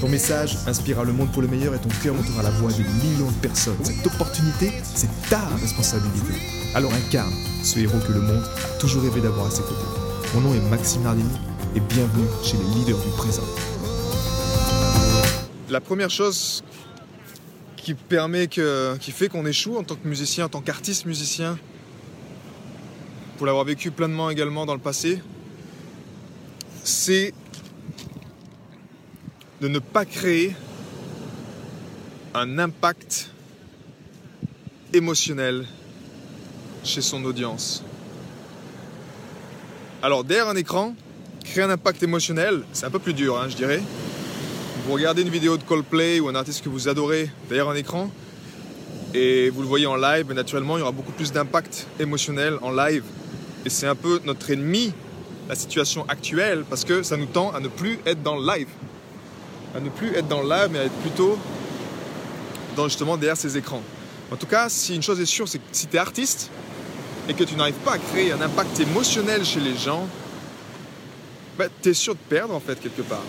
Ton message inspirera le monde pour le meilleur et ton cœur montera la voix de millions de personnes. Cette opportunité, c'est ta responsabilité. Alors incarne ce héros que le monde a toujours rêvé d'avoir à ses côtés. Mon nom est Maxime Nardini et bienvenue chez les leaders du présent. La première chose qui permet que, qui fait qu'on échoue en tant que musicien, en tant qu'artiste musicien, pour l'avoir vécu pleinement également dans le passé, c'est de ne pas créer un impact émotionnel chez son audience. Alors derrière un écran, créer un impact émotionnel, c'est un peu plus dur, hein, je dirais. Vous regardez une vidéo de Coldplay ou un artiste que vous adorez derrière un écran, et vous le voyez en live, naturellement, il y aura beaucoup plus d'impact émotionnel en live. Et c'est un peu notre ennemi, la situation actuelle, parce que ça nous tend à ne plus être dans le live à ne plus être dans live, mais à être plutôt dans justement derrière ces écrans. En tout cas, si une chose est sûre, c'est que si tu es artiste et que tu n'arrives pas à créer un impact émotionnel chez les gens, bah, tu es sûr de perdre en fait quelque part.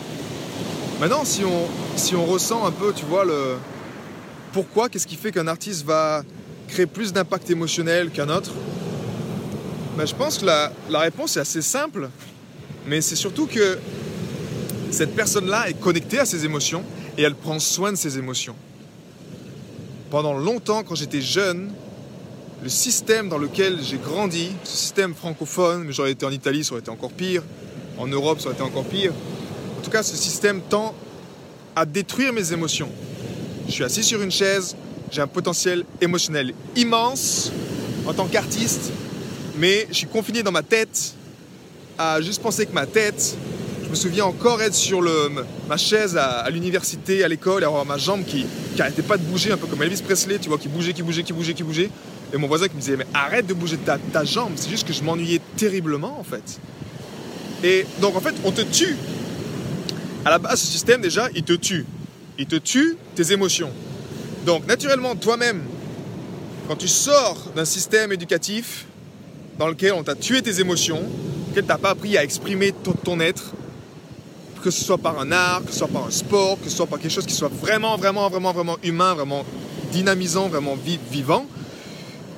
Maintenant, si on, ressent un peu, tu vois, le pourquoi, qu'est-ce qui fait qu'un artiste va créer plus d'impact émotionnel qu'un autre bah, Je pense que la réponse est assez simple, mais c'est surtout que cette personne-là est connectée à ses émotions et elle prend soin de ses émotions. Pendant longtemps, quand j'étais jeune, le système dans lequel j'ai grandi, ce système francophone, mais j'aurais été en Italie, ça aurait été encore pire, en Europe, ça aurait été encore pire. En tout cas, ce système tend à détruire mes émotions. Je suis assis sur une chaise, j'ai un potentiel émotionnel immense en tant qu'artiste, mais je suis confiné dans ma tête à juste penser que ma tête, je me souviens encore être sur le, ma chaise à, l'université, à l'école, et avoir ma jambe qui n'arrêtait pas de bouger, un peu comme Elvis Presley, tu vois, qui bougeait, qui bougeait, qui bougeait, qui bougeait. Et mon voisin qui me disait, mais arrête de bouger ta, ta jambe, c'est juste que je m'ennuyais terriblement en fait. Et donc en fait, on te tue. À la base, ce système déjà, il te tue. Il te tue tes émotions. Donc naturellement, toi-même, quand tu sors d'un système éducatif dans lequel on t'a tué tes émotions, tu t'as pas appris à exprimer ton être, que ce soit par un art, que ce soit par un sport, que ce soit par quelque chose qui soit vraiment, vraiment, vraiment, vraiment humain, vraiment dynamisant, vraiment vivant,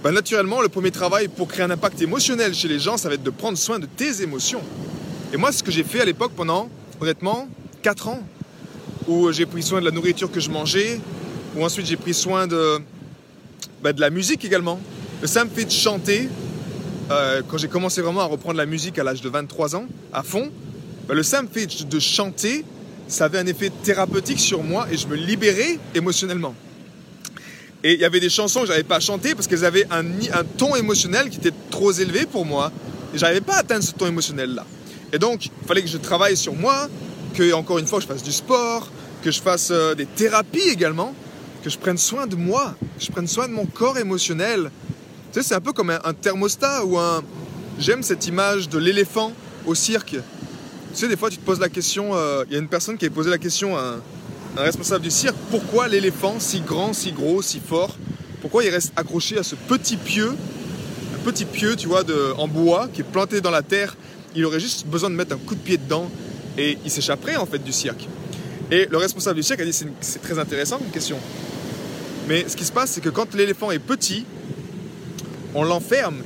ben naturellement, le premier travail pour créer un impact émotionnel chez les gens, ça va être de prendre soin de tes émotions. Et moi, ce que j'ai fait à l'époque pendant, honnêtement, 4 ans, où j'ai pris soin de la nourriture que je mangeais, où ensuite j'ai pris soin de, ben, la musique également. Le simple fait de chanter, euh, quand j'ai commencé vraiment à reprendre la musique à l'âge de 23 ans, à fond, bah, le simple fait de chanter, ça avait un effet thérapeutique sur moi et je me libérais émotionnellement. Et il y avait des chansons que je n'avais pas à chanter parce qu'elles avaient un, ton émotionnel qui était trop élevé pour moi. Et je n'arrivais pas à atteindre ce ton émotionnel-là. Et donc, il fallait que je travaille sur moi, que, encore une fois, je fasse du sport, que je fasse euh, des thérapies également, que je prenne soin de moi, que je prenne soin de mon corps émotionnel. Tu sais, c'est un peu comme un thermostat ou un. J'aime cette image de l'éléphant au cirque tu sais, des fois, tu te poses la question, euh, il y a une personne qui a posé la question à un, responsable du cirque, pourquoi l'éléphant, si grand, si gros, si fort, pourquoi il reste accroché à ce petit pieu, un petit pieu, tu vois, de, en bois, qui est planté dans la terre, il aurait juste besoin de mettre un coup de pied dedans et il s'échapperait en fait du cirque. Et le responsable du cirque a dit c'est très intéressant comme question. Mais ce qui se passe, c'est que quand l'éléphant est petit, on l'enferme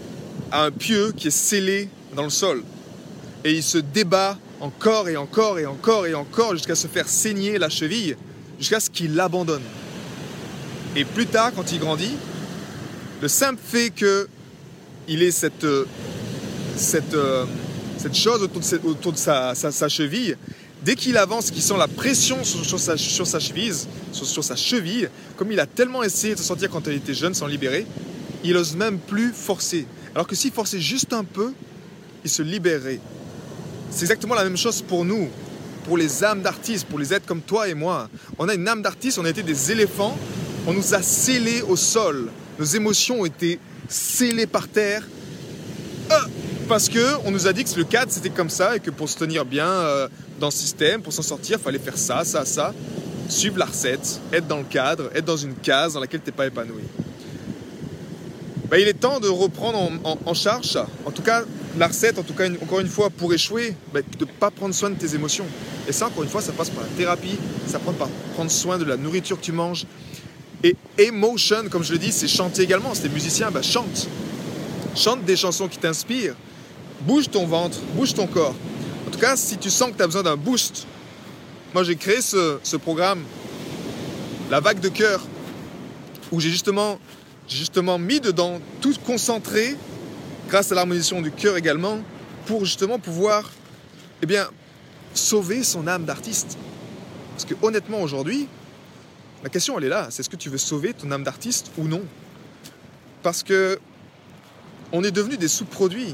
à un pieu qui est scellé dans le sol. Et il se débat encore et encore et encore et encore jusqu'à se faire saigner la cheville, jusqu'à ce qu'il l'abandonne. Et plus tard, quand il grandit, le simple fait qu'il ait cette, cette, cette chose autour de, sa, cheville, dès qu'il avance, qu'il sent la pression sur, sa, cheville, sur, sa cheville, comme il a tellement essayé de se sentir quand il était jeune, sans libérer, il n'ose même plus forcer. Alors que s'il forçait juste un peu, il se libérerait. C'est exactement la même chose pour nous. pour les âmes d'artistes, pour les êtres comme toi et moi. On a une âme d'artiste, on a été des éléphants, on nous a scellés au sol. Nos émotions ont été scellées par terre. Euh, parce que on nous a dit que le cadre c'était comme ça et que pour se tenir bien euh, dans le système, pour s'en sortir, il fallait faire ça, ça, ça, suivre la recette, être dans le cadre, être dans une case dans laquelle tu n'es pas épanoui. Bah, il est temps de reprendre en, charge. En tout cas, la recette, en tout cas, encore une fois, pour échouer, bah, de ne pas prendre soin de tes émotions. Et ça, encore une fois, ça passe par la thérapie, ça passe par prendre soin de la nourriture que tu manges. Et emotion, comme je le dis, c'est chanter également. T'es musicien, bah, chante. Chante des chansons qui t'inspirent. Bouge ton ventre, bouge ton corps. En tout cas, si tu sens que tu as besoin d'un boost, moi j'ai créé ce programme, la vague de cœur, où j'ai justement justement mis dedans, tout concentré, grâce à l'harmonisation du cœur également, pour justement pouvoir eh bien, sauver son âme d'artiste. Parce que honnêtement aujourd'hui, la question elle est là, c'est est-ce que tu veux sauver ton âme d'artiste ou non? Parce que on est devenu des sous-produits.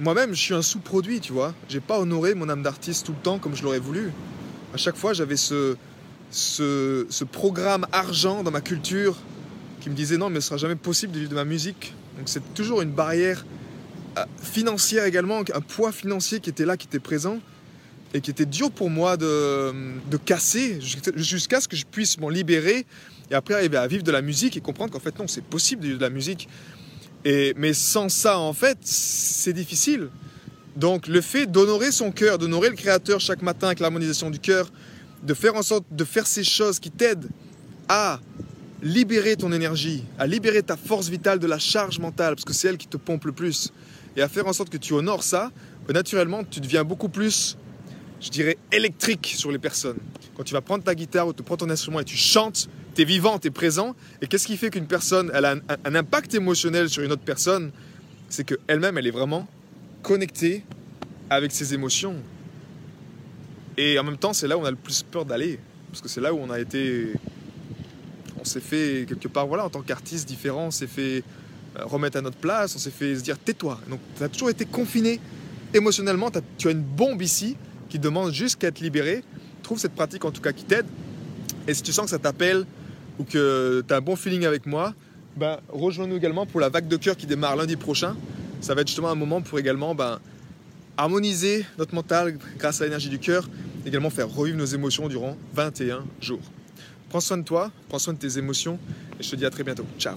Moi-même, je suis un sous-produit, tu vois. J'ai pas honoré mon âme d'artiste tout le temps comme je l'aurais voulu. À chaque fois, j'avais ce, ce, programme argent dans ma culture qui me disait non, mais ce sera jamais possible de vivre de ma musique. Donc c'est toujours une barrière euh, financière également, un poids financier qui était là, qui était présent et qui était dur pour moi de, de casser jusqu'à ce que je puisse m'en libérer et après arriver à vivre de la musique et comprendre qu'en fait non, c'est possible de vivre de la musique. Et, mais sans ça, en fait, c'est difficile. Donc le fait d'honorer son cœur, d'honorer le Créateur chaque matin avec l'harmonisation du cœur, de faire en sorte de faire ces choses qui t'aident à libérer ton énergie, à libérer ta force vitale de la charge mentale, parce que c'est elle qui te pompe le plus, et à faire en sorte que tu honores ça, ben, naturellement, tu deviens beaucoup plus, je dirais, électrique sur les personnes. Quand tu vas prendre ta guitare ou tu prends ton instrument et tu chantes, tu es vivant, tu es présent, et qu'est-ce qui fait qu'une personne, elle a un, un impact émotionnel sur une autre personne? C'est qu'elle-même, elle est vraiment connectée avec ses émotions. Et en même temps, c'est là où on a le plus peur d'aller. Parce que c'est là où on a été. On s'est fait, quelque part, voilà, en tant qu'artiste différent, on s'est fait euh, remettre à notre place, on s'est fait se dire tais-toi. Donc, tu as toujours été confiné émotionnellement. As, tu as une bombe ici qui demande juste qu'à être libérée. Trouve cette pratique en tout cas qui t'aide. Et si tu sens que ça t'appelle ou que tu as un bon feeling avec moi, ben, rejoins-nous également pour la vague de cœur qui démarre lundi prochain. Ça va être justement un moment pour également ben, harmoniser notre mental grâce à l'énergie du cœur, également faire revivre nos émotions durant 21 jours. Prends soin de toi, prends soin de tes émotions et je te dis à très bientôt. Ciao